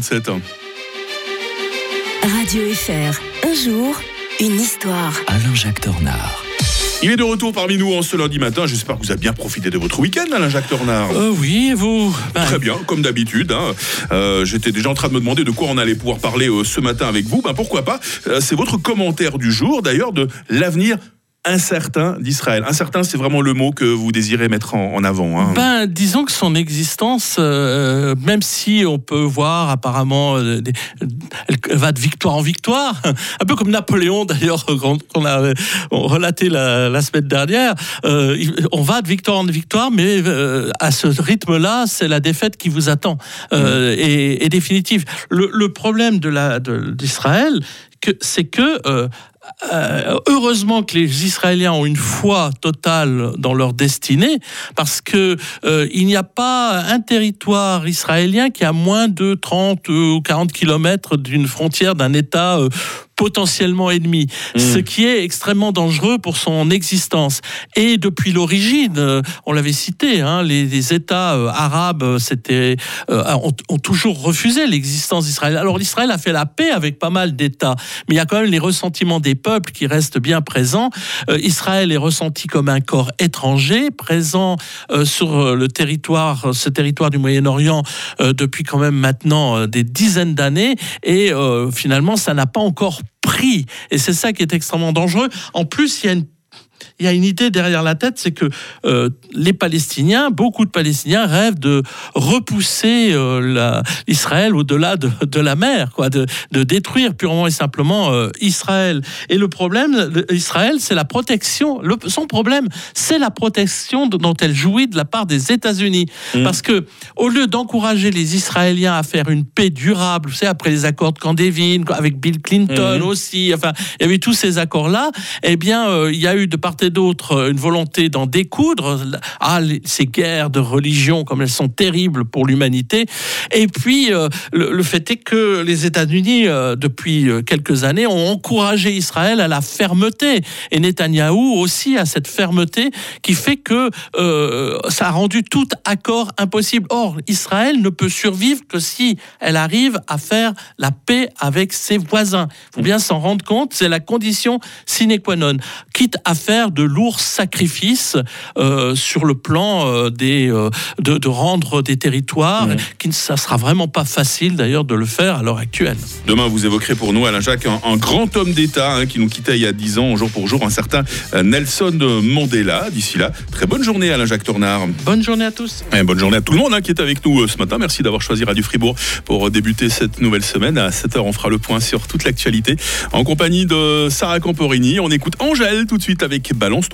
37. Radio FR, un jour, une histoire. Alain-Jacques Tornard. Il est de retour parmi nous en ce lundi matin. J'espère que vous avez bien profité de votre week-end, Alain-Jacques Tornard. Euh, oui, et vous Ben, Très bien, comme d'habitude. hein. Euh, J'étais déjà en train de me demander de quoi on allait pouvoir parler euh, ce matin avec vous. Ben, pourquoi pas Euh, C'est votre commentaire du jour, d'ailleurs, de l'avenir incertain d'Israël. Incertain, c'est vraiment le mot que vous désirez mettre en, en avant. hein. ben, disons que son existence, euh, même si on peut voir apparemment, euh, des- elle va de victoire en victoire, un peu comme Napoléon d'ailleurs, qu'on a euh, relaté la, la semaine dernière, euh, on va de victoire en victoire, mais euh, à ce rythme-là, c'est la défaite qui vous attend euh, et, et définitive. Le, le problème de- d'Israël, c'est que euh, euh, heureusement que les Israéliens ont une foi totale dans leur destinée, parce que euh, il n'y a pas un territoire israélien qui a moins de 30 ou 40 kilomètres d'une frontière d'un État potentiellement ennemi, ce qui est extrêmement dangereux pour son existence. Et depuis l'origine, euh, on l'avait cité, hein, les, les États euh, arabes euh, euh, ont, ont toujours refusé l'existence d'Israël. Alors l'Israël a fait la paix avec pas mal d'États, mais il y a quand même les ressentiments des peuples qui restent bien présents. Euh, Israël est ressenti comme un corps étranger, présent euh, sur le territoire, ce territoire du Moyen-Orient depuis quand même maintenant des dizaines d'années, et finalement ça n'a pas encore Et c'est ça qui est extrêmement dangereux. En plus, il y a une il y a une idée derrière la tête, c'est que euh, les Palestiniens, beaucoup de Palestiniens rêvent de repousser euh, la- Israël au-delà de, de la mer, quoi, de, de détruire purement et simplement euh, Israël. Et le problème, Israël, c'est la protection. Le- son problème, c'est la protection dont elle jouit de la part des États-Unis, parce que au lieu d'encourager les Israéliens à faire une paix durable, vous savez, après les accords de Camp David, avec Bill Clinton Mhm. aussi, enfin, il y avait tous ces accords-là, eh bien, euh, il y a eu de part et d'autre euh, une volonté d'en découdre. Ah, ces guerres de religion, comme elles sont terribles pour l'humanité. Et puis, euh, le, fait est que les États-Unis, euh, depuis quelques années, ont encouragé Israël à la fermeté. Et Netanyahou aussi à cette fermeté qui fait que ça a rendu tout accord impossible. Or, Israël ne peut survivre que si elle arrive à faire la paix avec ses voisins. Il faut bien s'en rendre compte, c'est la condition sine qua non. Quitte à faire de lourds sacrifices euh, sur le plan euh, des, euh, de, de rendre des territoires, qui ne ça sera vraiment pas facile d'ailleurs de le faire à l'heure actuelle. Demain, vous évoquerez pour nous, Alain Jacques, un, un grand homme d'État hein, qui nous quittait il y a 10 ans, jour pour jour, un certain euh, Nelson Mandela. D'ici là, très bonne journée, Alain Jacques Tornard. Bonne journée à tous. Et bonne journée à tout le monde hein, qui est avec nous euh, ce matin. Merci d'avoir choisi Radio Fribourg pour débuter cette nouvelle semaine. À 7h, on fera le point sur toute l'actualité en compagnie de Sarah Camporini. On écoute Angèle tout de suite avec Balance ton